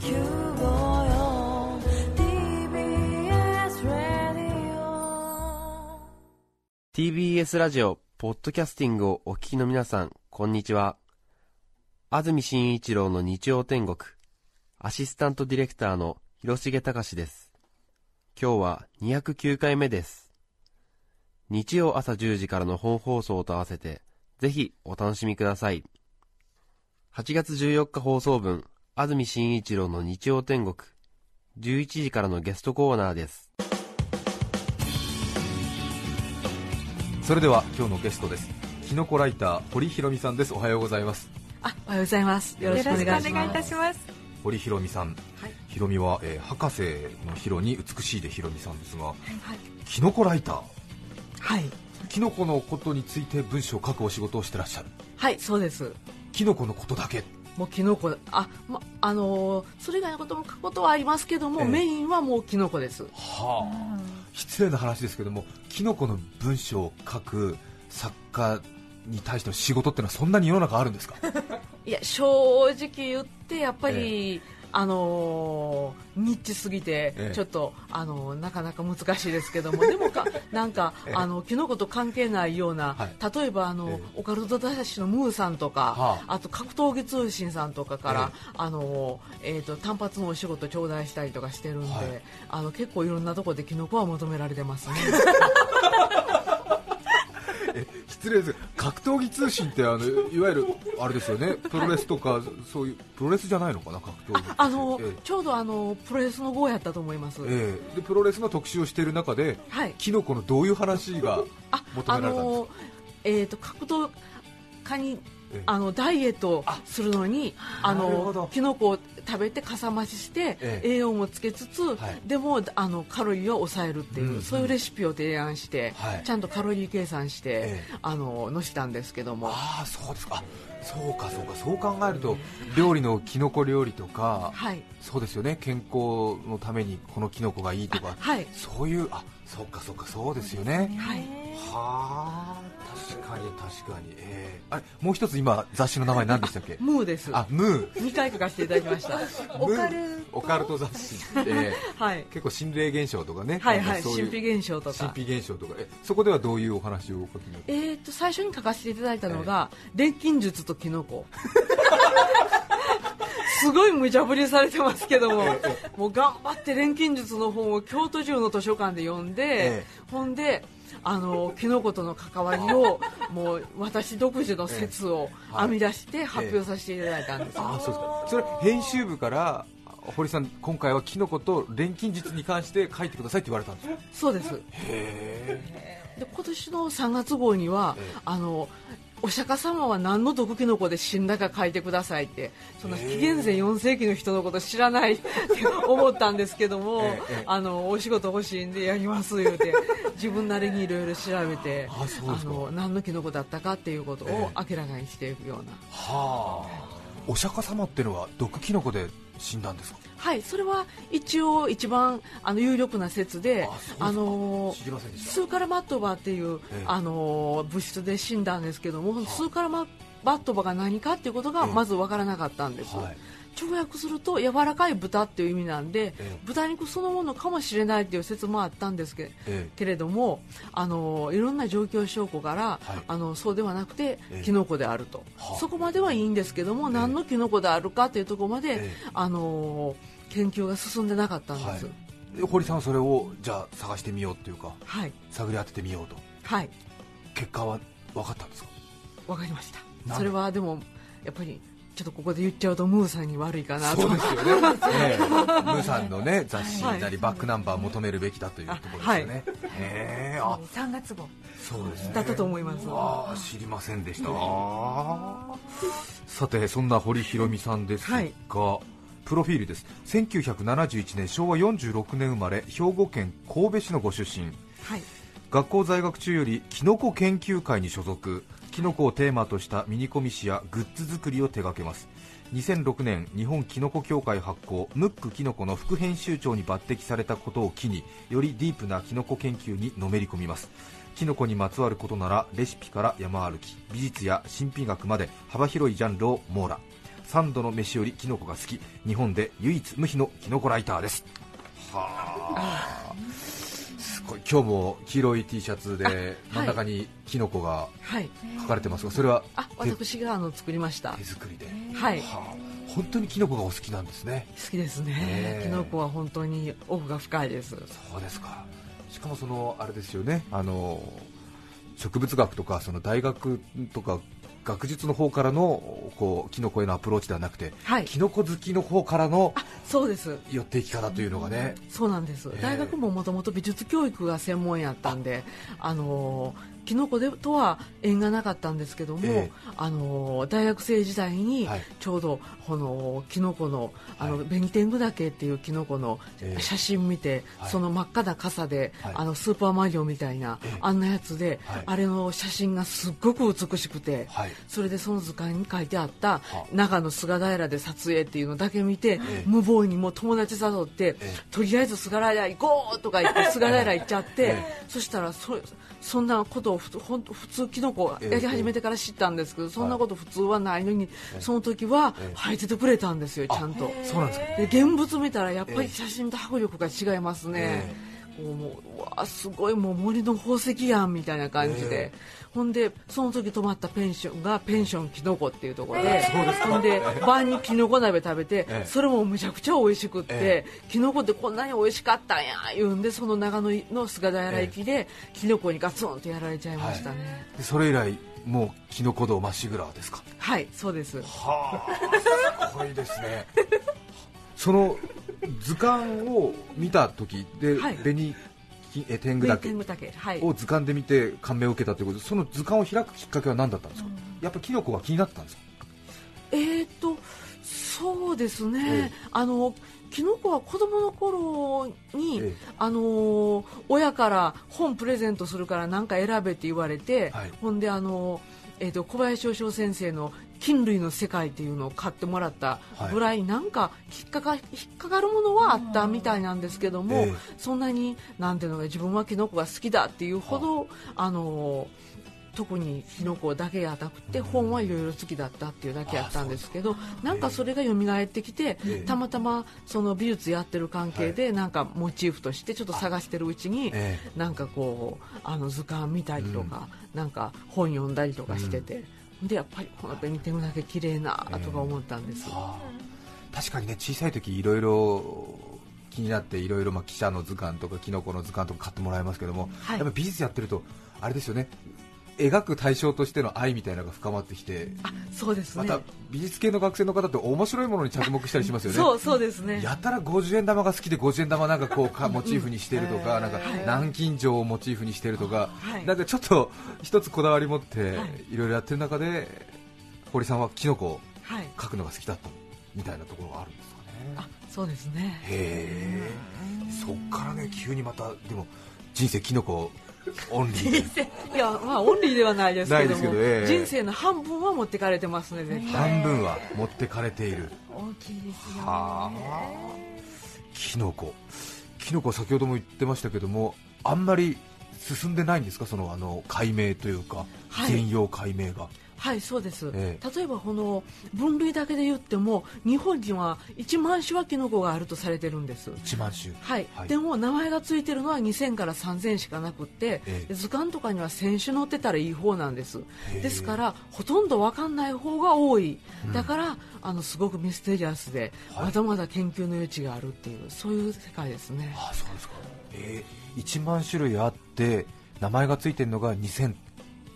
TBS ラディオ TBS ラジオ、ポッドキャスティングをお聞きの皆さん、こんにちは。安住紳一郎の日曜天国、アシスタントディレクターの広重隆です。今日は209回目です。日曜朝10時からの本放送と合わせて、ぜひお楽しみください。8月14日放送分、安住紳一郎の日曜天国、11時からのゲストコーナーです。それでは今日のゲストですキノコライター堀ひろみさんですおはようございますあ、おはようございます。よろしくお願いします。します。堀ひろみさん、はいひろみは、えー博士のひろに美しいでひろみさんですが、キノコライターはい。キノコのことについて文章を書くお仕事をしてらっしゃるはい、そうです。キノコのことだけもうキノコ、あ、ま、あのーそれ以外のことも書くことはありますけども、ええ。メインはもうキノコです。はあ。失礼な話ですけどもキノコの文章を書く作家に対しての仕事ってのはそんなに世の中あるんですか？いや、正直言って、やっぱり、あのーニッチすぎて、ええ。ちょっと、あのーなかなか難しいですけども、でもか、なんか、ええ。あの、キノコと関係ないような、はい。例えば、あの、ええ。オカルト雑誌のムーさんとか、はあ。と格闘技通信さんとかから、えあのえー、と単発のお仕事頂戴したりとかしてるんで、はい。あの結構いろんなところでキノコは求められてますね。え 失礼です。格闘技通信ってあのいわゆるあれですよね。プロレスとか、そういうプロレスじゃないのかな？格闘技あの、ええ。ちょうどあのプロレスの号やったと思います、ええ。でプロレスの特集をしている中で、はい。キノコのどういう話があ求あめられたんですか？の、えー、と格闘家にええあのダイエットするのにあのキノコを食べてかさ増しして、ええ。栄養もつけつつ、はい。でもあのカロリーを抑えるっていう、そういうレシピを提案して、はい。ちゃんとカロリー計算して、ええ。あの載せたんですけども。ああそうですか。あそうかそうか。そう考えると料理のキノコ料理とか、はい。そうですよね。健康のためにこのキノコがいいとか、はい。そういうあそうかそうかそうですよね。はい。はあ確かに確かに、ええあれもう一つ今雑誌の名前何でしたっけ？ムーです。あムー。2回書かせていただきました。オカルムーオカルト雑誌。って はい。結構心霊現象とかね。はいはい神秘現象とか。神秘現象とか。えそこではどういうお話をえー、と最初に書かせていただいたのが、錬金術とキノコ すごい無茶ぶりされてますけども、もう頑張って錬金術の本を京都中の図書館で読んで、ええ。ほんであのキノコとの関わりを もう私独自の説をはい。編み出して発表させていただいたんです、あそうですか。それ編集部から堀さん今回はキノコと錬金術に関して書いてくださいって言われたんですか？そうです。へで今年の3月号には、ええ。あのお釈迦様は何の毒キノコで死んだか書いてくださいって。その紀元前4世紀の人のこと知らないって思ったんですけども、ええあのお仕事欲しいんでやります言うて自分なりにいろいろ調べてあの何のキノコだったかっていうことをえ。明らかにしていくような、はあ。お釈迦様ってのは毒キノコで死んだんですか？はいそれは一応一番あの有力な説であのスーカラマットバっていう、ええ。あの物質で死んだんですけども、スーカラマバットバが何かっていうことがええ。まず分からなかったんです、はい直訳すると柔らかい豚っていう意味なんで、ええ。豚肉そのものかもしれないっていう説もあったんですけえけれどもあのいろんな状況証拠から、はい。あのそうではなくて、ええ。キノコであると、はあ。そこまではいいんですけども、ええ。何のキノコであるかというところまで、ええ。あの研究が進んでなかったんはです。い。で堀さんはそれをじゃあ探してみようっていうかはい、探り当ててみようと。はい。結果は分かったんですか？わかりました。それはでもやっぱりちょっとここで言っちゃうとムーさんに悪いかなと。そうですよね、ええ。ムーさんのね 雑誌なりバックナンバー求めるべきだというところですよね、へえ。あ。3月号。そうですね。だったと思います。ああ知りませんでした。さてそんな堀ひろみさんですが、はい。プロフィールです。1971年昭和46年生まれ兵庫県神戸市のご出身。はい。学校在学中よりキノコ研究会に所属キノコをテーマとしたミニコミ誌やグッズ作りを手掛けます。2006年日本キノコ協会発行ムックキノコの副編集長に抜擢されたことを機によりディープなキノコ研究にのめり込みます。キノコにまつわることならレシピから山歩き美術や神秘学まで幅広いジャンルを網羅。3度の飯よりキノコが好き。日本で唯一無比のキノコライターです。はあ。今日も黄色い T シャツではい真ん中にキノコがはい。書かれてますがそれはあ手私があの作りました。手作りで、はい。はあ本当にキノコがお好きなんですね。好きですね。キノコは本当に奥が深いです。そうですか。しかもそのあれですよね。あの植物学とかその大学とか学術の方からのこうキノコへのアプローチではなくて、はい。キノコ好きの方からのそうです。寄っていき方というのがね、そうなんです、ええ。大学ももともと美術教育が専門やったんで、あ。のキノコでとは縁がなかったんですけども、ええ。あの大学生時代にはい。ちょうどこのキノコのあの、はい。ベニテングダケっていうキノコのええ。写真見て、はい。その真っ赤な傘で、はい。あのスーパーマリオみたいな、ええ。あんなやつで、はい。あれの写真がすっごく美しくて、はい。それでその図鑑に書いてあったは長野菅平で撮影っていうのだけ見て、ええ。無謀にもう友達誘って、えとりあえず菅平行こうとか言って菅平行っちゃって、え。そしたらそそんなことをふつほんと普通キノコやり始めてから知ったんですけど、そんなこと普通はないのに、その時はええ。生えててくれたんですよちゃんと。そうなんですか。で現物見たらやっぱええ。り写真と迫力が違いますね。え、こうもううわすごいもう森の宝石やんみたいな感じで、えほんでその時泊まったペンションがペンションきのこっていうところで、ほんで晩にきのこ鍋食べて、ええそれもむちゃくちゃ美味しくって、えきのこってこんなに美味しかったんや言うんでその長野の菅平駅で、きのこにガツンとやられちゃいましたね。でそれ以来もうキノコ道まっしぐらですか？はい、そうです。はあすごいですね。その図鑑を見た時で、はい。紅きえ天狗岳はい。を図鑑で見て感銘を受けたということ。でその図鑑を開くきっかけは何だったんですか、やっぱりキノコが気になってたんですか？えー、とそうですね、ええ。あのキノコは子供の頃に、ええ。あのー親から本プレゼントするから何か選べって言われて、はい。ほんであのーえー、と小林翔翔先生の「菌類の世界」っていうのを買ってもらった。ぐらい、なんか引っかか引っかかるものはあったみたいなんですけども、ええ。そんなになんていうのか自分はキノコが好きだっていうほど、あのー特にキノコだけやなくて本はいろいろ好きだったっていうだけやったんですけどなんかそれが蘇ってきてええ。たまたまその美術やってる関係でなんかモチーフとしてちょっと探してるうちにえなんかこうあの図鑑見たりとかなんか本読んだりとかしててでやっぱりこの紅天狗だけ綺麗なとか思ったんです。はあ確かにね小さい時いろいろ気になっていろいろまあ記者の図鑑とかキノコの図鑑とか買ってもらいますけども、はい。やっぱ美術やってるとあれですよね描く対象としての愛みたいなのが深まってきてあそうですね。また美術系の学生の方って面白いものに着目したりしますよね。そうそうですね。やたら50円玉が好きで50円玉なんかこうかモチーフにしてるとか、なんかはい。南京錠をモチーフにしてるとか、はい。なんかちょっと一つこだわり持ってはい。いろいろやってる中で堀さんはキノコをはい。描くのが好きだったみたいなところがあるんですかね。あそうですね。へえ。そっからね急にまたでも人生キノコオンリーでいやまあオンリーではないですけどもええ人生の半分は持ってかれてますね絶対。半分は持ってかれている。大きいですよね。はあ。キノコ。キノコ先ほども言ってましたけどもあんまり進んでないんですか？そのあの解明というか、はい。全容解明がはいそうです、え例えばこの分類だけで言っても日本には1万種はキノコがあるとされてるんです。1万種はい、はい。でも名前がついてるのは2000から3000しかなくって、ええ。図鑑とかには1000種載ってたらいい方なんです。へえ。ですからほとんど分かんない方が多い、だからあのすごくミステリアスで、はい。まだまだ研究の余地があるっていうそういう世界ですね。ああそうですか。えー、1万種類あって名前がついてるのが2000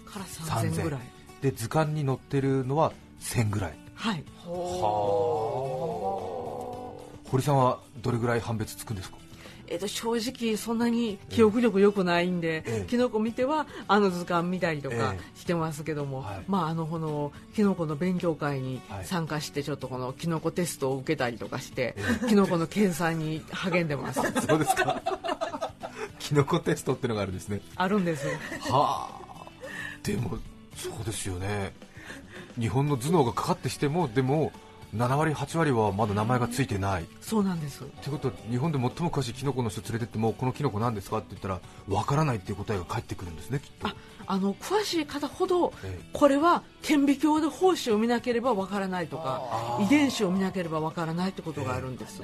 から3000ぐらいで図鑑に載ってるのは1000ぐらい。はい。堀さんはどれぐらい判別つくんですか？えっと正直そんなに記憶力良くないんで、ええ。キノコ見てはあの図鑑見たりとかえしてますけども、はい。まああのこのキノコの勉強会にはい。参加してちょっとこのキノコテストを受けたりとかして、キノコの計算に励んでます。そうですか。キノコテストってのがあるんですね。あるんです。はあ。でもそうですよね。日本の頭脳がかかってしてもでも7割、8割はまだ名前がついてない。そうなんです。ということは日本で最も詳しいキノコの人連れてってもこのキノコなんですか？って言ったらわからないっていう答えが返ってくるんですねきっと。ああの詳しい方ほどええ。これは顕微鏡で胞子を見なければわからないとか遺伝子を見なければわからないってことがあるんです。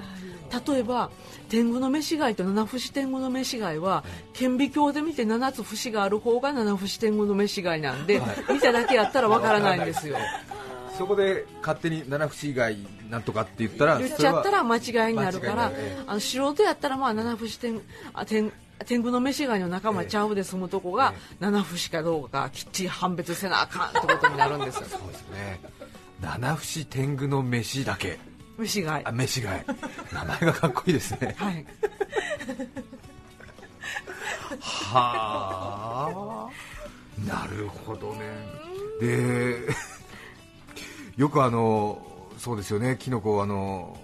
例えば天狗の飯貝と七節天狗の飯貝は顕微鏡で見て7つ節がある方が七節天狗の飯貝なんで見ただけやったらわからないんですよ そこで勝手に七節以外なんとかって言ったら言っちゃったら間違いになるからるええあの素人やったらまあ七節天あ天天狗の飯貝の仲間ちゃうで済むとこが七節かどうかきっちり判別せなあかんってことになるんですよ。そうですね。七節天狗の飯だけ。飯貝あ飯がい名前がかっこいいですね。はい。はあ。なるほどね。でよくあのそうですよねキノコあの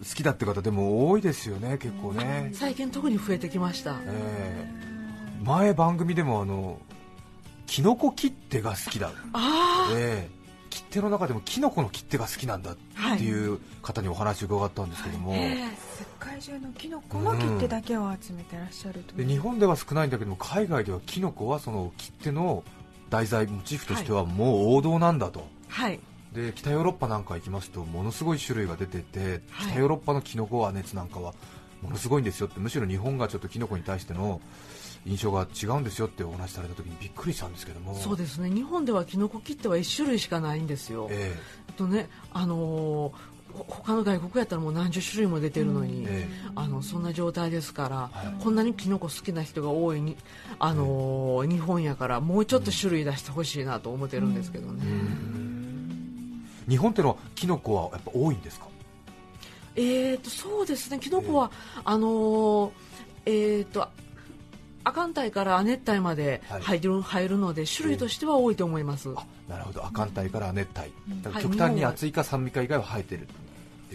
好きだって方でも多いですよね結構ね、最近特に増えてきました。ええ。前番組でもあのキノコ切手が好きだ。あええ。切手の中でもキノコの切手が好きなんだっていう方にお話を伺ったんですけども、世界中のキノコの切手だけを集めてらっしゃるという、で日本では少ないんだけども海外ではキノコはその切手の題材モチーフとしてはもう王道なんだと、はいで北ヨーロッパなんか行きますとものすごい種類が出てて、はい。北ヨーロッパのキノコは熱なんかはものすごいんですよってむしろ日本がちょっとキノコに対しての印象が違うんですよってお話しされた時にびっくりしたんですけども。そうですね。日本ではキノコ切手は1種類しかないんですよ、ええ。っとねあのーほ他の外国やったらもう何十種類も出てるのに、えあのそんな状態ですから、はい。こんなにキノコ好きな人が多いに、あのー日本やからもうちょっと種類出してほしいなと思ってるんですけどね、日本ってのはキノコはやっぱ多いんですか？えー、とそうですね。キノコは、あのーえー、と亜寒帯から亜熱帯まではい。入る,、入るので種類としては多いと思います、あなるほど。亜寒帯から亜熱帯、だからはい極端に暑いか寒いか以外は生えてるって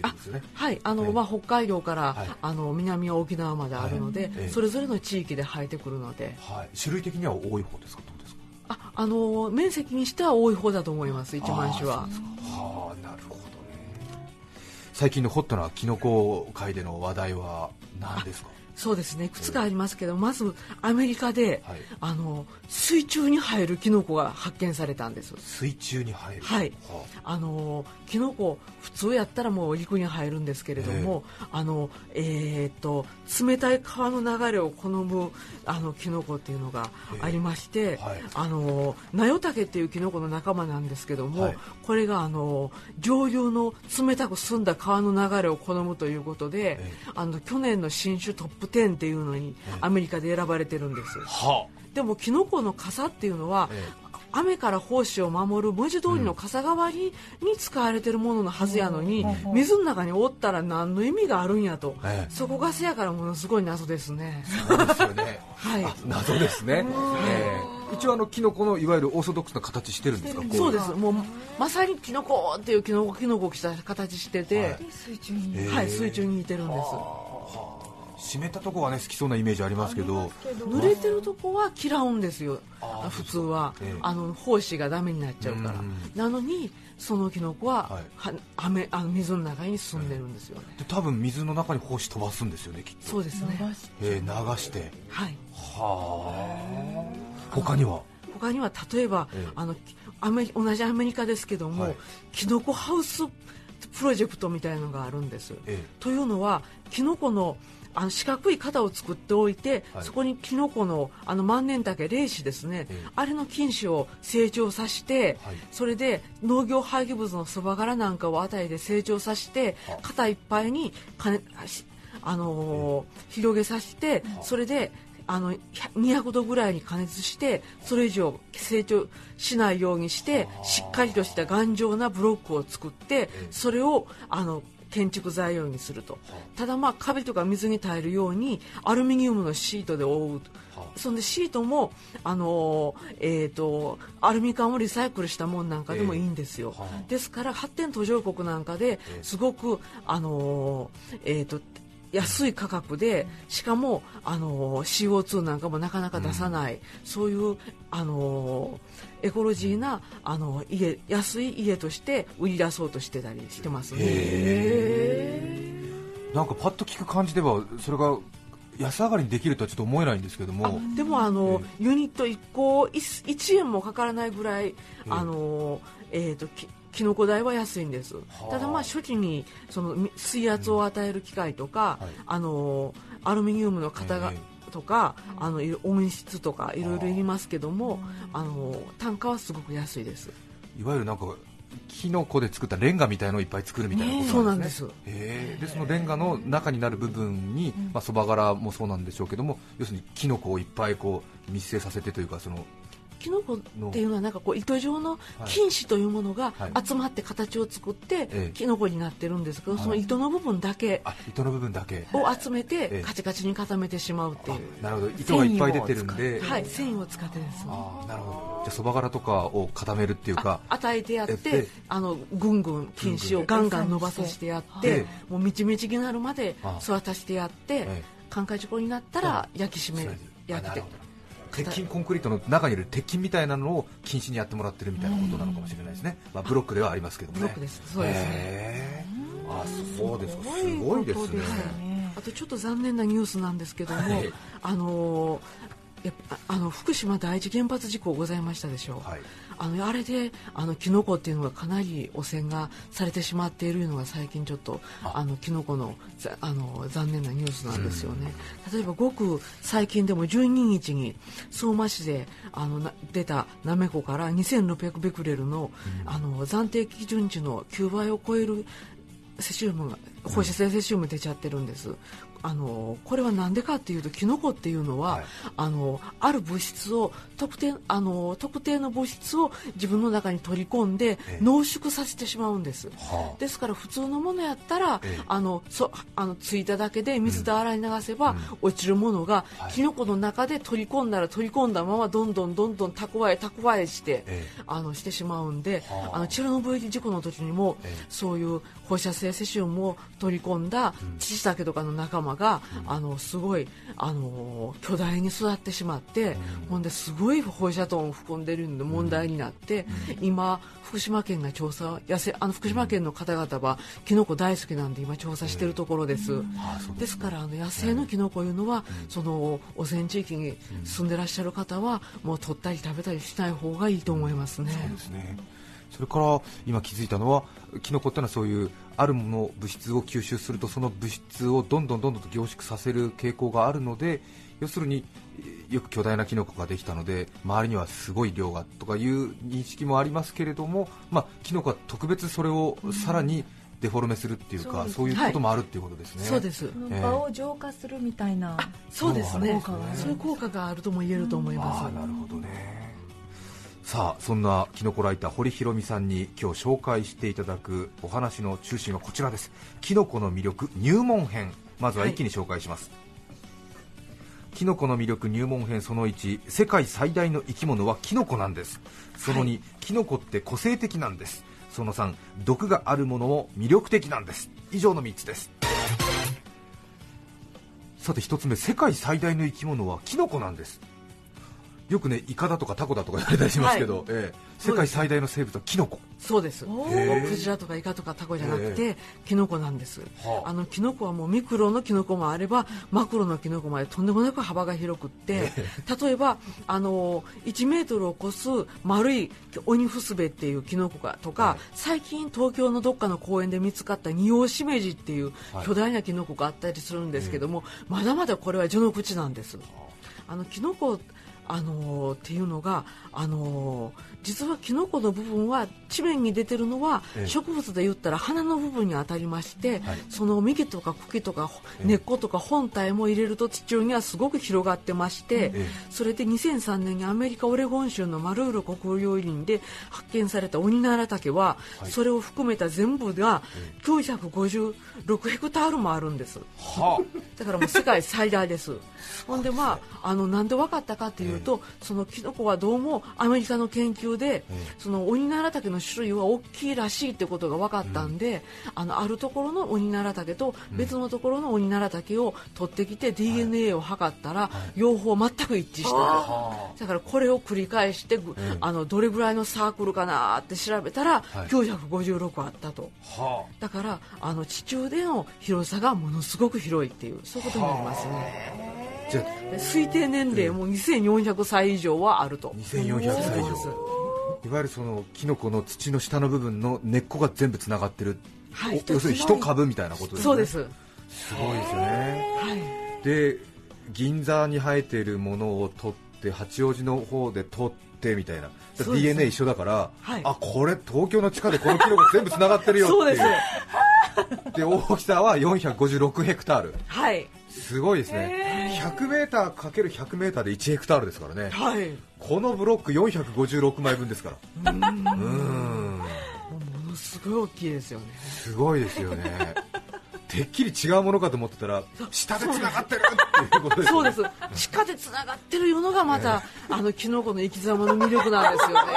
いうことですよね。はい。あのええまあ、北海道から、はい。あの南は沖縄まであるので、それぞれの地域で生えてくるので。はい、種類的には多い方ですか？ああの面積にしては多い方だと思います一万種は。はあなるほどね。最近のホットなキノコ界での話題は何ですか？そうですね。いくつかありますけどまずアメリカで、はい。あの水中に生えるキノコが発見されたんです。水中に生える。はい。はあ。のキノコ普通やったらもう陸に入るんですけれども、あのえーっと冷たい川の流れを好むあのキノコっていうのがありまして、はい。あのナヨタケっていうキノコの仲間なんですけども、はい。これがあの上流の冷たく澄んだ川の流れを好むということで、え。あの去年の新種トップ10っていうのにアメリカで選ばれてるんです。はでもキノコの傘っていうのは、え雨から胞子を守る文字通りの傘代わりに使われてるもののはずやのに、水の中におったら何の意味があるんやと、ええ。そこがせやからものすごい謎ですね。そうですよね。はい。あ謎ですね、ええ。一応あのキノコのいわゆるオーソドックスな形してるんですか？こそうです。もうまさにキノコっていうキノコキノコした形してて、はい。で水中に、えはい、水中にいてるんです。湿ったとこはね好きそうなイメージありますけど。濡れてるとこは嫌うんですよ。普通は、ええ。あの胞子がダメになっちゃうから。うんなのにそのキノコは,、はい。は雨あの水の中に住んでるんですよね、で多分水の中に胞子飛ばすんですよねきっと。そうですね。えー流して。はい。はあ。他には？他には例えば、ええ。あのアメ同じアメリカですけども、はい。キノコハウスプロジェクトみたいのがあるんです、え。というのはキノコのあの四角い型を作っておいて、はい。そこにキノコのあの万年竹霊子ですね、ええあれの菌糸を成長させて、はい。それで農業廃棄物のそば殻なんかを与えて成長させては型いっぱいに金あしあのー広げさせてそれであの200度ぐらいに加熱してそれ以上成長しないようにしてしっかりとした頑丈なブロックを作ってそれをあの建築材料にすると。ただまあカビとか水に耐えるようにアルミニウムのシートで覆うと。そんでシートもあのーえー、とアルミ缶をリサイクルしたもんなんかでもいいんですよ、ええ。はあですから発展途上国なんかでえ。すごくあのーえー、と安い価格でしかもあの CO2 なんかもなかなか出さない、そういうあのエコロジーなあの家安い家として売り出そうとしてたりしてますね。なんかパッと聞く感じではそれが安上がりにできるとはちょっと思えないんですけども。でもあの、ユニット1個 1, 1円もかからないぐらい、あのえー、ときキノコ代は安いんです、ただまあ初期にそのみ水圧を与える機械とか、はい。あのアルミニウムの型が、えとかあの温室とかいろいろいりますけどもあ。の単価はすごく安いです。いわゆるなんかキノコで作ったレンガみたいのをいっぱい作るみたいなことそうなんんです。すへーでそのレンガの中になる部分にまあそば殻もそうなんでしょうけども要するにキノコをいっぱいこう密生させてというかそのキノコっていうのはなんかこう糸状のはい菌糸というものがはい。集まって形を作ってええ。キノコになってるんですけど、はい。その糸の部分だけあ糸の部分だけ。を集めえてえカチカチに固めてしまうっていう、なるほど。糸がいっぱい出てるんで。はい、繊維を使ってです。あーなるほど。じゃあそば殻とかを固めるっていうかあ与えてやっえて。であのぐんぐん菌糸をガンガン伸ばさせてやってでもうみちみちになるまであ育たせてやってええ。寛解事故になったら焼き締めあ焼て。ないるほど鉄筋コンクリートの中にいる鉄筋みたいなのを禁止にやってもらってるみたいなことなのかもしれないですね、まあ、ブロックではありますけどもね。ブロックです。そうですね。あそうですか。すすごいですね。ね。あとちょっと残念なニュースなんですけども、はい。あのやっぱあの福島第一原発事故ございましたでしょ。う、はいあのあれであのキノコっていうのがかなり汚染がされてしまっているのが最近ちょっとあ。のキノコのざあの残念なニュースなんですよね、例えばごく最近でも12日に相馬市であのな出たナメコから2600ベクレルの,、あの暫定基準値の9倍を超えるセシウムが放射性セシウム出ちゃってるんです。あのこれは何でかっていうとキノコっていうのは、はい。あのある物質を特定あの特定の物質を自分の中に取り込んでええ。濃縮させてしまうんです。はあ。ですから普通のものやったら、ええ。あのそあのついただけで水で洗い流せば、落ちるものが、はい。キノコの中で取り込んだら取り込んだままどんどんどんどん蓄え蓄えして、えあのしてしまうんで、はあ。あのチェルノブイリ事故の時にも、ええ。そういう放射性セシウムを取り込んだチタケとかの仲間が、あのすごいあの巨大に育ってしまって、ほんですごい放射トンを含んでるんで問題になって、今福島県が調査野生あの福島県の方々はキノコ大好きなんで今調査してるところです。ですからあの野生のキノコいうのは、その汚染地域に住んでらっしゃる方はもう取ったり食べたりしない方がいいと思いますね。そうですねそれから今気づいたのはキノコってのはそういうあるもの物質を吸収するとその物質をどんどんどんどんと凝縮させる傾向があるので要するにえーよく巨大なキノコができたので周りにはすごい量がとかいう認識もありますけれども、まあ、キノコは特別それをさらにデフォルメするっていうか、うんそういうこともあるっていうことですね。そうです。その場を浄化するみたいな、そうですね。そうなんですねそういう効果があるとも言えると思います。ああなるほどねさあそんなキノコライター堀ひろみさんに今日紹介していただくお話の中心はこちらです。キノコの魅力入門編まずは一気に紹介します、キノコの魅力入門編その1世界最大の生き物はキノコなんです。その2、キノコって個性的なんです。その3毒があるものも魅力的なんです。以上の3つです。さて1つ目世界最大の生き物はキノコなんですよくねイカだとかタコだとか言われたりしますけど、ええ。世界最大の生物はキノコ。そうです。クジラとかイカとかタコじゃなくへて、キノコなんです。はあ。あのキノコはもうミクロのキノコもあれば、マクロのキノコまでとんでもなく幅が広くって、例えばあの1メートルを超す丸いオニフスベっていうキノコがとか、はい。最近東京のどっかの公園で見つかったニオシメジっていうはい。巨大なキノコがあったりするんですけども、まだまだこれは序の口なんです。あのキノコあのーっていうのが、あのー実はキノコの部分は地面に出てるのは、ええ。植物で言ったら花の部分に当たりまして、はい。その幹とか茎とかええ根っことか本体も入れると地中にはすごく広がってまして、ええ。それで2003年にアメリカオレゴン州のマルール国領林で発見されたオニナラタケは、はい。それを含めた全部が956ヘクタールもあるんです。はだからもう世界最大です。ほんでまああのなんで分かったかといういうと、そのキノコはどうもアメリカの研究で、そのオニナラタケの種類は大きいらしいってことが分かったんで、あのあるところのオニナラタケと別のところのオニナラタケを取ってきて DNA を測ったら、両方全く一致した。だからこれを繰り返して、ぐあのどれぐらいのサークルかなって調べたら、はい。956あったと。はだからあの地中での広さがものすごく広いっていうそういうことになりますね。推定年齢も2400歳以上はあると。2400歳以上いわゆるそのキノコの土の下の部分の根っこが全部つながってる、はい。お要するに一株みたいなことですね。そうです。すごいですよね。はいで銀座に生えているものを取って八王子の方で取ってみたいな。DNA 一緒だから、はい。あこれ東京の地下でこのキノコ全部つながってるよっていう。で大きさは456ヘクタール。はい。すごいですね。100m×100m で1ヘクタールですからね。はいこのブロック456枚分ですから。うーん。ものすごい大きいですよね。すごいですよね。てっきり違うものかと思ってたら下でつながってるっていうことですね。そうです。地下でつながってるいうのがまた、あのキノコの生き様の魅力なんですよね。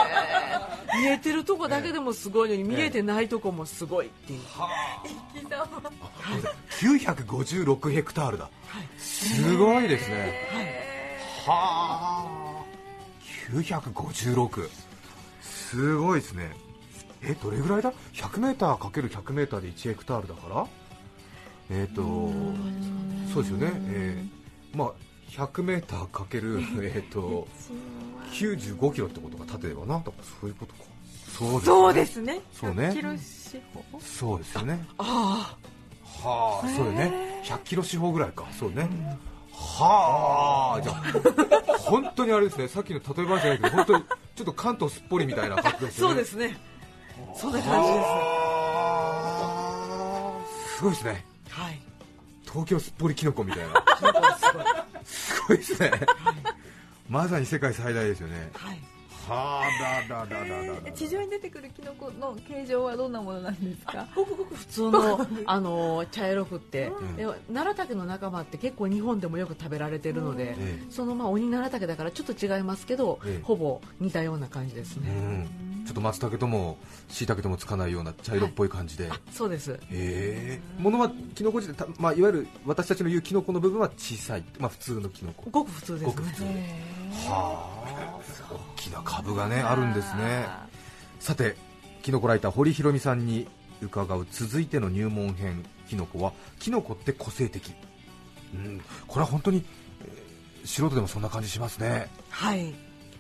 見えてるとこだけでもすごいのに見えてないとこもすごいっていう。956ヘクタールだ、すごいですね。はあ956すごいですね。えどれぐらいだ？100m×100m で1ヘクタールだから？えっ、とそうですよね。えーまあ 100m かける えっと95キロってことが縦ではなだからそういうことか。そうですね。そうですね。そうね。100キロ四方。そうですよね。あはあ、そうよね。100キロ四方ぐらいか。そうね。はあ、じゃあ本当にあれですね。さっきの例え話じゃないけど、本当にちょっと関東すっぽりみたいな感じですよね。そうですねそんな感じですはあすごいですね。はい東京すっぽりキノコみたいな。すごいですね。まさに世界最大ですよね。はいはあ、だだだだだだ。地上に出てくるキノコの形状はどんなものなんですか？ごくごく普通のあの茶色くって、ん。で奈良竹の仲間って結構日本でもよく食べられてるので、えそのまあ鬼奈良竹だからちょっと違いますけど、ええ。ほぼ似たような感じですうね、ん。ちょっと松茸とも椎茸ともつかないような茶色っぽい感じで。あそうです。へえ。ものはキノコ自体、たまあ、いわゆる私たちの言うキノコの部分は小さい、まあ、普通のキノコ。ごく普通ですごく普通。ねはあ大きな株がねあるんですね。さてキノコライター堀ひろみさんに伺う続いての入門編キノコはキノコって個性的、うん、これは本当に、えー素人でもそんな感じしますね。はい。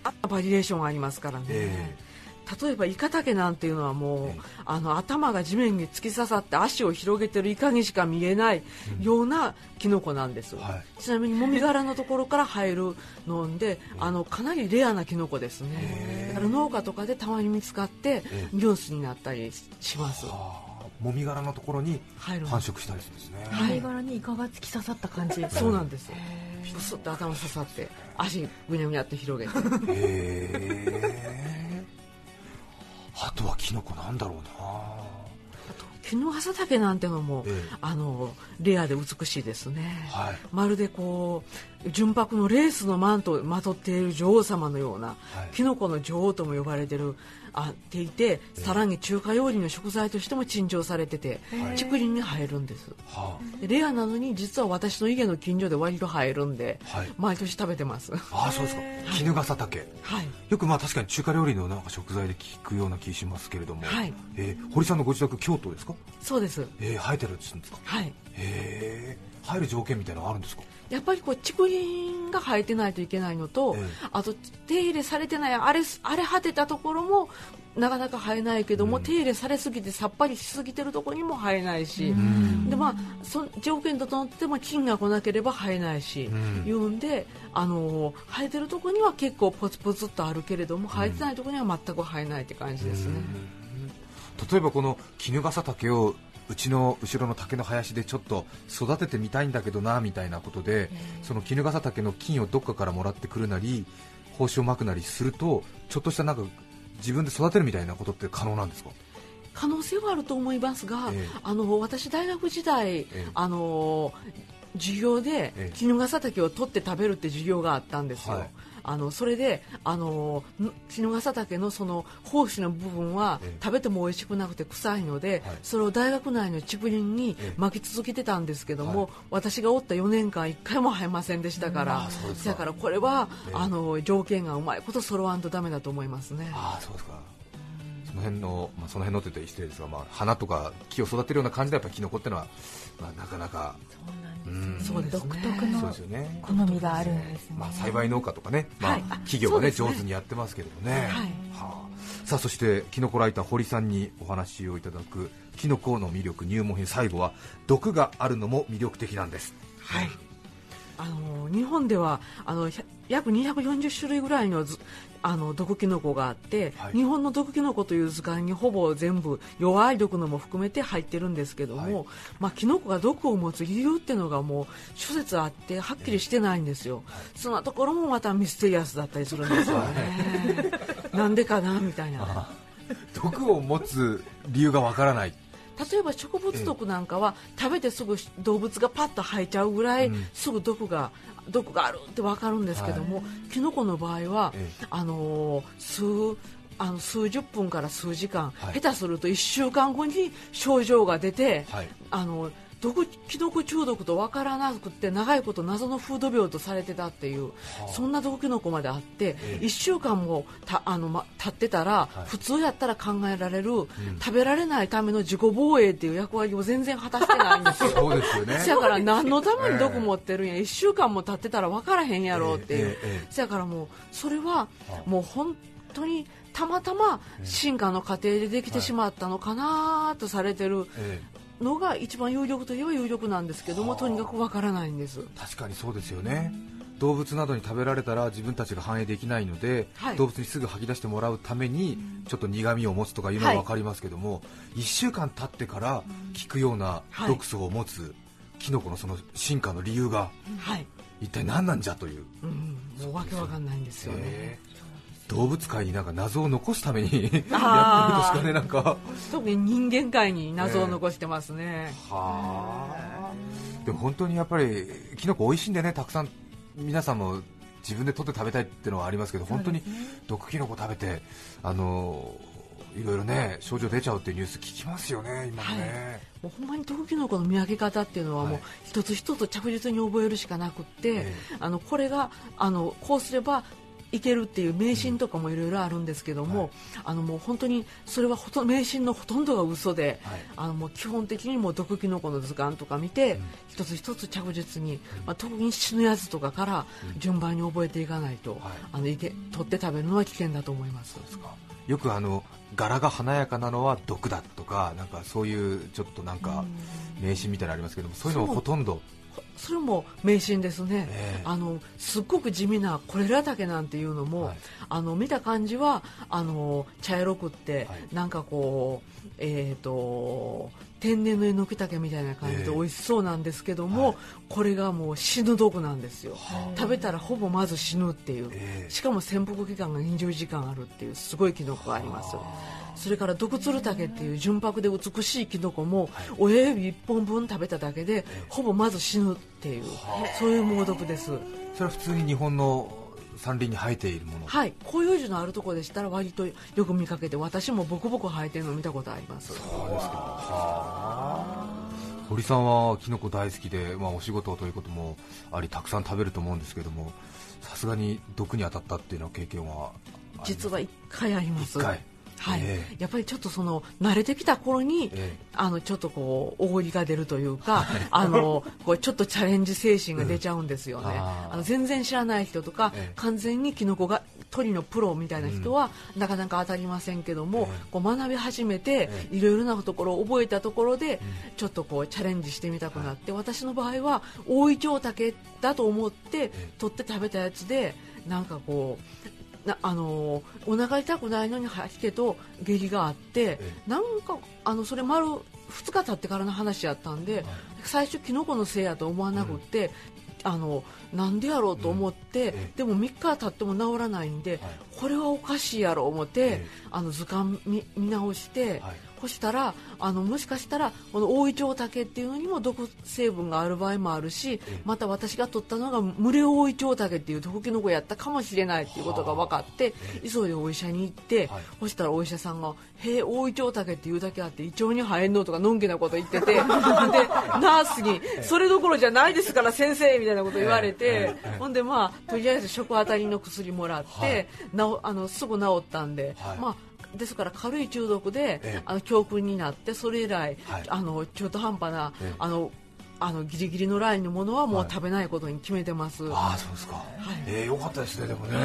あバリエーションありますからね、え例えばイカタケなんていうのはもう、ええ。あの頭が地面に突き刺さって足を広げてるイカにしか見えないようなキノコなんです、はちなみにもみ殻のところから生えるので、あのかなりレアなキノコですへねえ。だから農家とかでたまに見つかってええ。ニュースになったりします。はあ。もみ殻のところに入る繁殖したりするんですね、はい。貝殻にイカが突き刺さった感じそうなんです。よプスッと頭刺さって足ぐにゃぐにゃって広げてあとはキノコなんだろうな。キヌハサタケなんてのも、ええ。あのレアで美しいですね、はい。まるでこう純白のレースのマントをまとっている女王様のような、はい。キノコの女王とも呼ばれてるあっていて、さらに中華料理の食材としても珍重されてて、竹林に生えるんです。はでレアなのに実は私の家の近所で割と生えるんで、はい。毎年食べてます。あ、ああそうですか。絹笠竹。はい。よくまあ確かに中華料理のなんか食材で聞くような気しますけれども、はい。えー堀さんのご自宅京都ですか、そうです。えー生えてるんですか？はい。へえ。生える条件みたいなのあるんですか？やっぱりこう竹林が生えてないといけないのと、ええ。あと手入れされてないあれ荒れ果てたところもなかなか生えないけども、うん。手入れされすぎてさっぱりしすぎてるところにも生えないし、ん。でまあ、そ条件整っても菌が来なければ生えないし、うん。いうんであの生えてるところには結構ポツポツっとあるけれども生えてないところには全く生えないって感じですね。例えばこの絹笠竹をうちの後ろの竹の林でちょっと育ててみたいんだけどなみたいなことで、その絹笠竹の菌をどっかからもらってくるなり胞子をまくなりするとちょっとしたなんか自分で育てるみたいなことって可能なんですか？可能性はあると思いますが、ええ。あの私大学時代、えあの授業でええ。絹笠竹を取って食べるって授業があったんですよ、はいあのそれであのん衣笠岳のその胞子の部分はええ。食べても美味しくなくて臭いので、はい。それを大学内の竹林にええ。巻き続けてたんですけども、はい。私がおった4年間1回も生えませんでしたから、うですか。だからこれは、ええ。あの条件がうまいこと揃わんとダメだと思いますね。ああそうですか。その辺の、まあ、その辺のって言って失礼ですが、まあ、花とか木を育てるような感じでやっぱりキノコってのは、まあ、なかなかうんそうですね。独特のですよね。好みがあるんですね。まあ、栽培農家とかね、まあはい。企業が、ね上手にやってますけれどね、はい。はあ。さあそしてキノコライター堀さんにお話をいただくキノコの魅力入門編最後は毒があるのも魅力的なんです。はい、あの日本ではあの約240種類ぐらいのずあの毒キノコがあって、はい。日本の毒キノコという図鑑にほぼ全部弱い毒のも含めて入ってるんですけども、はい。まあ、キノコが毒を持つ理由っていうのがもう諸説あってはっきりしてないんですよ、そんなところもまたミステリアスだったりするんですよね、なんでかなみたいな。毒を持つ理由がわからない。例えば植物毒なんかは食べてすぐ動物がパッと吐いちゃうぐらいうん。すぐ毒が毒があるって分かるんですけども、キノコの場合は、えあのー数あの数十分から数時間、はい。下手すると1週間後に症状が出て、はい。あの毒キノコ中毒と分からなくて長いこと謎の風土病とされてたっていう、そんな毒キノコまであって、ええ。1週間もたあの、ま、経ってたら、はい普通やったら考えられる、食べられないための自己防衛っていう役割を全然果たしてないんですよ。そうですよね。せやから何のために毒持ってるんや、1週間も経ってたら分からへんやろっていう、ええええせやからもうそれはもう本当にたまたま進化の過程でできてしまったのかなとされてるえのが一番有力といえば有力なんですけどもとにかく分からないんです。え確かにそうですよね。動物などに食べられたら自分たちが反映できないので、はい。動物にすぐ吐き出してもらうためにちょっと苦味を持つとかいうのははい。分かりますけども、1週間経ってから効くようなはい。毒素を持つキノコのその進化の理由がはい、一体何なんじゃという、うん、もうわけわかんないんですよね。ええ動物界になんか謎を残すために やってるんですあーかねなんか。特に人間界に謎を残してますね。はあ。でも本当にやっぱりキノコ美味しいんでねたくさん皆さんも自分で取って食べたいっていうのはありますけど本当に毒キノコ食べてあのいろいろね症状出ちゃうっていうニュース聞きますよね今もね、もうほんまに毒キノコの見分け方っていうのはもうはい一つ一つ着実に覚えるしかなくって、え。あのこれがあのこうすればいけるっていう迷信とかもいろいろあるんですけども、はい。あのもう本当にそれはほと迷信のほとんどが嘘で、はい。あのもう基本的にもう毒キノコの図鑑とか見て、うん。一つ一つ着実に、まあ、特に死ぬやつとかから順番に覚えていかないと、はい。あのいけ取って食べるのは危険だと思います。よくあの柄が華やかなのは毒だとかなんかそういうちょっとなんか迷信みたいなのありますけどもそういうのはほとんどそれも迷信ですね、ええ。あのすっごく地味なコレラタケなんていうのも、はい。あの見た感じはあの茶色くって、はい。なんかこう、えー、と天然のえのきたけみたいな感じでええ。美味しそうなんですけども、はい。これがもう死ぬ毒なんですよ、は食べたらほぼまず死ぬっていう、ええ。しかも潜伏期間が20時間あるっていうすごいキノコがあります。それから毒ツルタケっていう純白で美しいキノコも、親指1本分食べただけで、ほぼまず死ぬっていう、そういう猛毒です。それは普通に日本の山林に生えているもの。はい。広葉樹のあるところでしたら割とよく見かけて私もボコボコ生えてるの見たことあります。そうですか。堀さんはキノコ大好きで、まあ、お仕事ということもありたくさん食べると思うんですけどもさすがに毒に当たったっていうのは経験は実は1回あります。一回はい。えやっぱりちょっとその慣れてきた頃に、ええ。あのちょっとこうおごりが出るというか、あのこうちょっとチャレンジ精神が出ちゃうんですよね、うんあー。あの全然知らない人とか、ええ。完全にキノコが鳥のプロみたいな人は、なかなか当たりませんけども、ええ。こう学び始めて、えいろいろなところを覚えたところで、ちょっとこうチャレンジしてみたくなって、私の場合は大イチョウタケだと思って、え。取って食べたやつでなんかこうなあのお腹痛くないのに吐き気と下痢があって、えなんかあのそれ丸2日経ってからの話やったんで、最初キノコのせいやと思わなくって、あのなんでやろうと思って、ええ。でも3日経っても治らないんで、はい。これはおかしいやろう思って、ええ。あの図鑑見見直して、はいこしたらあのもしかしたらこの大イチョウタケっていうのにも毒成分がある場合もあるしまた私が取ったのが無料大イチョウタケっていう毒キノコやったかもしれないっていうことが分かって急いでお医者に行って、はい。そしたらお医者さんが「へえ大イチョウタケっていうだけあって胃腸に生えんの?」とかのんきなこと言ってて でナースに「それどころじゃないですから先生」みたいなこと言われてほんでまあとりあえず食当たりの薬もらって、なおあのすぐ治ったんで、はい。まあですから軽い中毒で、ええ。あの教訓になってそれ以来、はい。あの中途半端な、ええ。あのあのギリギリのラインのものはもはいう食べないことに決めてます、ああそうですか、えー、よかったですねでもね、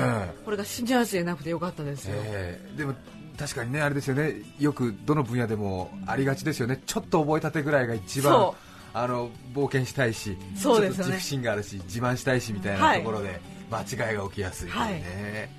これが死にやすいなくてよかったですよ、えーでも確かにねあれですよね。よくどの分野でもありがちですよね。ちょっと覚えたてぐらいが一番そあの冒険したいしそうですよね。ちょっと自負心があるし自慢したいしみたいなはい。ところで間違いが起きやすいというね、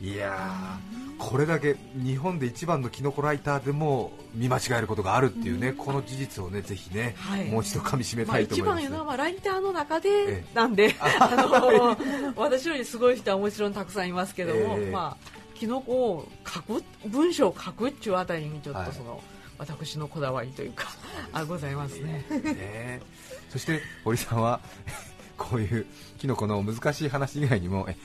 い、やーこれだけ日本で一番のキノコライターでも見間違えることがあるっていうね、この事実をねぜひね、はい。もう一度噛み締めまあ、たいと一思います、番言うのは、まあ、ライターの中えでえなんで、あの私よりすごい人はもちろんたくさんいますけども、ええ。まあ、キノコを書く文章を書くっていうあたりにちょっはいとその、私のこだわりというかあございますね。ねそして堀さんは こういうキノコの難しい話以外にもえ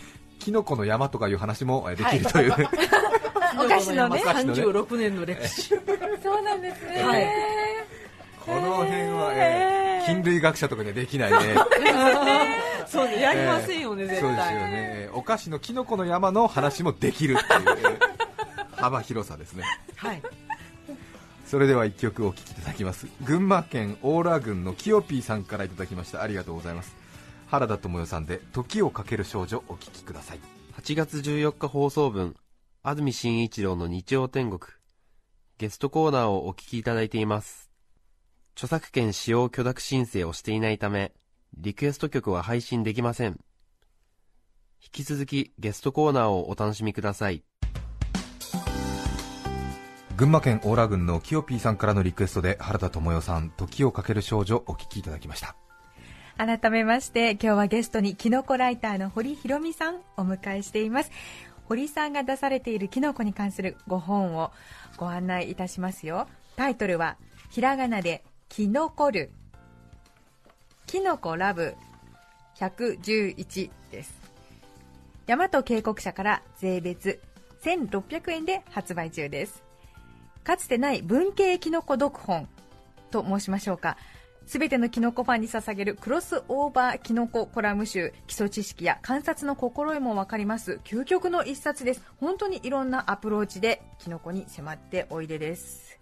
キノコの山とかいう話もえできるという、お菓子のねお菓子のね。36年の歴史。そうなんですね、はい。この辺は、えー菌類学者とかにはできないね。そうね。やりませんよね、絶そうですよ対ねお菓子のキノコの山の話もできるっていう、え ー幅広さですね。はい。それでは1曲お聴きいただきます。群馬県大良郡のキヨピーさんからいただきました。ありがとうございます原田知世さんで「時をかける少女」お聴きください8月14日放送分、安住紳一郎の日曜天国。ゲストコーナーをお聞きいただいています。著作権使用許諾申請をしていないため、リクエスト曲は配信できません。引き続きゲストコーナーをお楽しみください。群馬県大良郡のキヨピーさんからのリクエストで原田知世さん「時をかける少女」お聴きいただきました改めまして今日はゲストにキノコライターの堀ひろみさんお迎えしています。堀さんが出されているキノコに関するご本をご案内いたしますよ。タイトルはひらがなでキノコルキノコラブ111です。大和渓谷社から税別1600円で発売中です。かつてない文系キノコ読本と申しましょうか。すべてのキノコファンに捧げるクロスオーバーキノココラム集。基礎知識や観察の心得もわかります。究極の一冊です。本当にいろんなアプローチでキノコに迫っておいでです。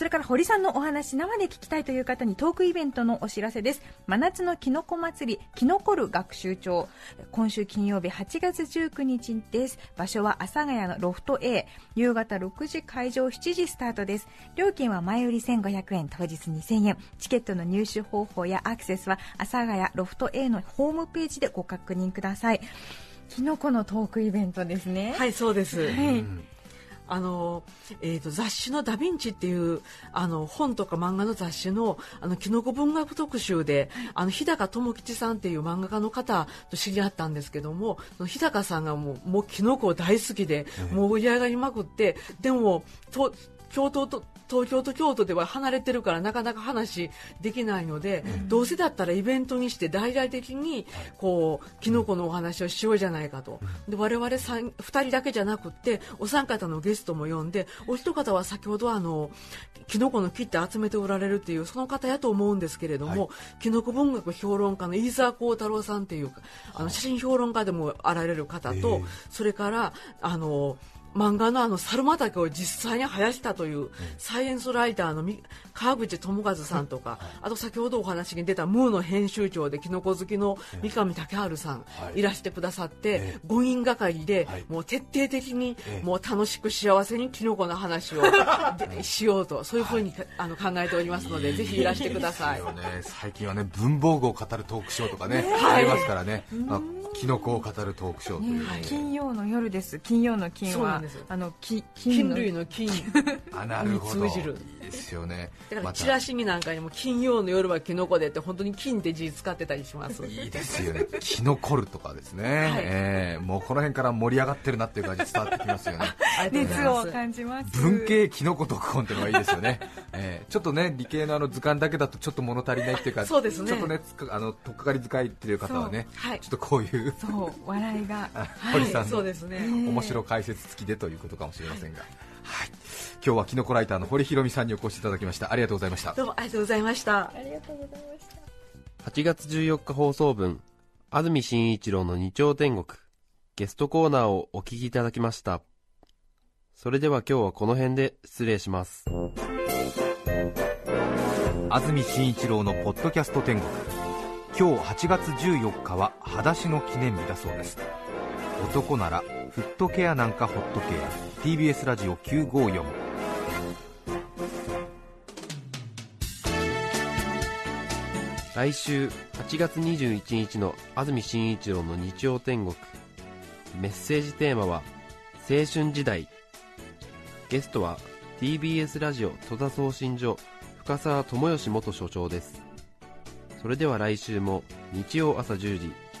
それから堀さんのお話生で聞きたいという方にトークイベントのお知らせです。真夏のキノコ祭りキノコル学習帳。今週金曜日8月19日です。場所は阿佐ヶ谷のロフト A 夕方6時会場7時スタートです。料金は前売り1500円当日2000円。チケットの入手方法やアクセスは阿佐ヶ谷ロフト A のホームページでご確認ください。キノコのトークイベントですね。はいそうです、はいあのえー、と雑誌の「ダ・ヴィンチ」っていうあの本とか漫画の雑誌のあのキノコ文学特集であの日高智吉さんっていう漫画家の方と知り合ったんですけども日高さんがもうもうキノコ大好きで、もう盛り上がりまくってでもと京都と東京と京都では離れてるからなかなか話できないので、どうせだったらイベントにして大々的にこうキノコのお話をしようじゃないかと、で我々2人だけじゃなくってお三方のゲストも呼んでお一方は先ほどあのキノコの木って集めておられるっていうその方やと思うんですけれども、キノコ文学評論家の飯沢幸太郎さんっていうあの写真評論家でもあられる方と、それからあの漫画のあの猿畑を実際に生やしたというサイエンスライターのみ川口智和さんとか、あと先ほどお話に出たムーの編集長でキノコ好きの三上武治さんい。らしてくださって、5人がかりでもう徹底的にもう楽しく幸せにキノコの話を でしようとそういうふうにかあの考えておりますのでぜひいらしてください。ね、最近はね文房具を語るトークショーとかね、ありますからね、まあ、キノコを語るトークショーという、金曜の夜です。金曜の金はあのき菌金の。類の菌。あなるほど。に通じるいいですよね。だからチラシ見なんかにも金曜の夜はキノコでって本当に金って字使ってたりします。いいですよね。キノコルとかですね、はい。えーもうこの辺から盛り上がってるなっていう感じ伝わってきますよね。熱を感じます。文系キノコ読本っていうのがいいですよね、えーちょっとね理系のあの図鑑だけだとちょっと物足りないっていうかそうですね。ちょっとねつかあのとっかかり使いっていう方はね、はい。ちょっとこういうそう。笑いが。堀さんのそうですね、面白解説付きでということかもしれませんが、はい、今日はキノコライターの堀弘美さんにお越しいただきました。ありがとうございました。どうもありがとうございました。ありがとうございました。8月14日放送分、安住紳一郎の日曜天国、ゲストコーナーをお聞きいただきました。それでは今日はこの辺で失礼します。安住紳一郎のポッドキャスト天国。今日8月14日は裸足の記念日だそうです男ならフットケアなんかホットケア TBS ラジオ954来週8月21日の安住紳一郎の日曜天国。メッセージテーマは青春時代。ゲストは TBS ラジオ戸田送信所深澤智義元所長です。それでは来週も日曜朝10時